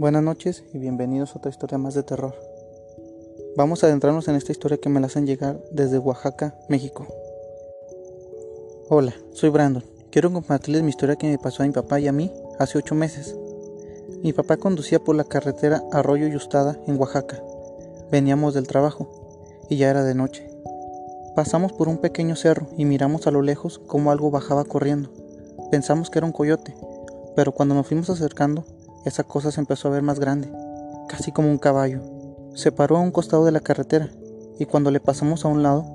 Buenas noches y bienvenidos a otra historia más de terror. Vamos a adentrarnos en esta historia que me la hacen llegar desde Oaxaca, México. Hola, soy Brandon. Quiero compartirles mi historia que me pasó a mi papá y a mí hace ocho meses. Mi papá conducía por la carretera Arroyo Yustada en Oaxaca. Veníamos del trabajo y ya era de noche. Pasamos por un pequeño cerro y miramos a lo lejos como algo bajaba corriendo. Pensamos que era un coyote, pero cuando nos fuimos acercando esa cosa se empezó a ver más grande, casi como un caballo. Se paró a un costado de la carretera y cuando le pasamos a un lado,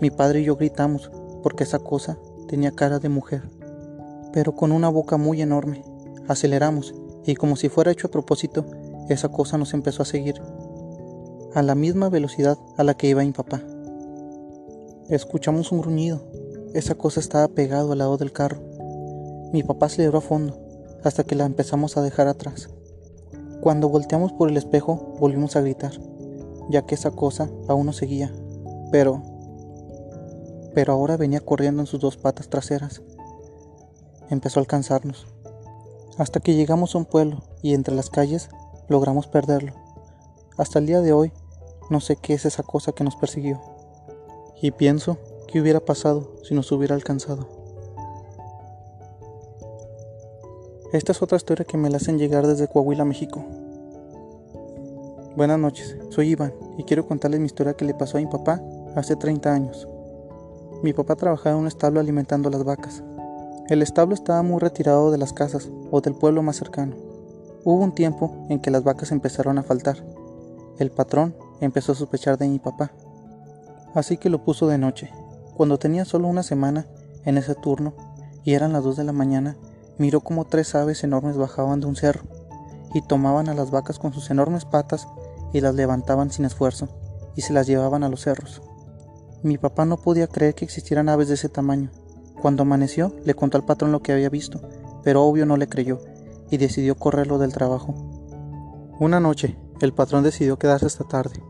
mi padre y yo gritamos porque esa cosa tenía cara de mujer, pero con una boca muy enorme. Aceleramos y como si fuera hecho a propósito, esa cosa nos empezó a seguir a la misma velocidad a la que iba mi papá. Escuchamos un gruñido. Esa cosa estaba pegado al lado del carro. Mi papá aceleró a fondo hasta que la empezamos a dejar atrás. Cuando volteamos por el espejo volvimos a gritar, ya que esa cosa aún nos seguía, pero... pero ahora venía corriendo en sus dos patas traseras. Empezó a alcanzarnos, hasta que llegamos a un pueblo y entre las calles logramos perderlo. Hasta el día de hoy no sé qué es esa cosa que nos persiguió. Y pienso qué hubiera pasado si nos hubiera alcanzado. Esta es otra historia que me la hacen llegar desde Coahuila, México. Buenas noches, soy Iván y quiero contarles mi historia que le pasó a mi papá hace 30 años. Mi papá trabajaba en un establo alimentando las vacas. El establo estaba muy retirado de las casas o del pueblo más cercano. Hubo un tiempo en que las vacas empezaron a faltar. El patrón empezó a sospechar de mi papá. Así que lo puso de noche. Cuando tenía solo una semana en ese turno y eran las 2 de la mañana, miró como tres aves enormes bajaban de un cerro y tomaban a las vacas con sus enormes patas y las levantaban sin esfuerzo y se las llevaban a los cerros. Mi papá no podía creer que existieran aves de ese tamaño. Cuando amaneció, le contó al patrón lo que había visto, pero obvio no le creyó y decidió correrlo del trabajo. Una noche, el patrón decidió quedarse hasta tarde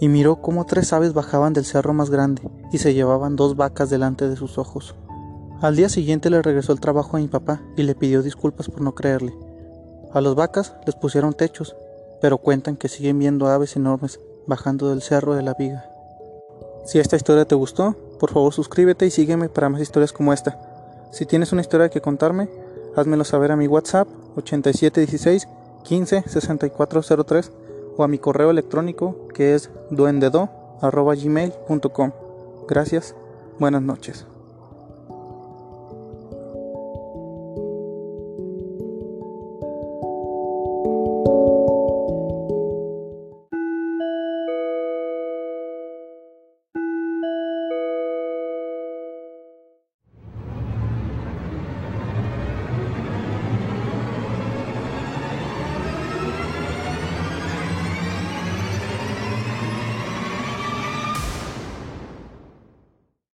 y miró cómo tres aves bajaban del cerro más grande y se llevaban dos vacas delante de sus ojos. Al día siguiente le regresó el trabajo a mi papá y le pidió disculpas por no creerle. A las vacas les pusieron techos, pero cuentan que siguen viendo aves enormes bajando del cerro de la viga. Si esta historia te gustó, por favor suscríbete y sígueme para más historias como esta. Si tienes una historia que contarme, házmelo saber a mi WhatsApp 8716 15 6403 o a mi correo electrónico que es duendedo.gmail.com. Gracias, buenas noches.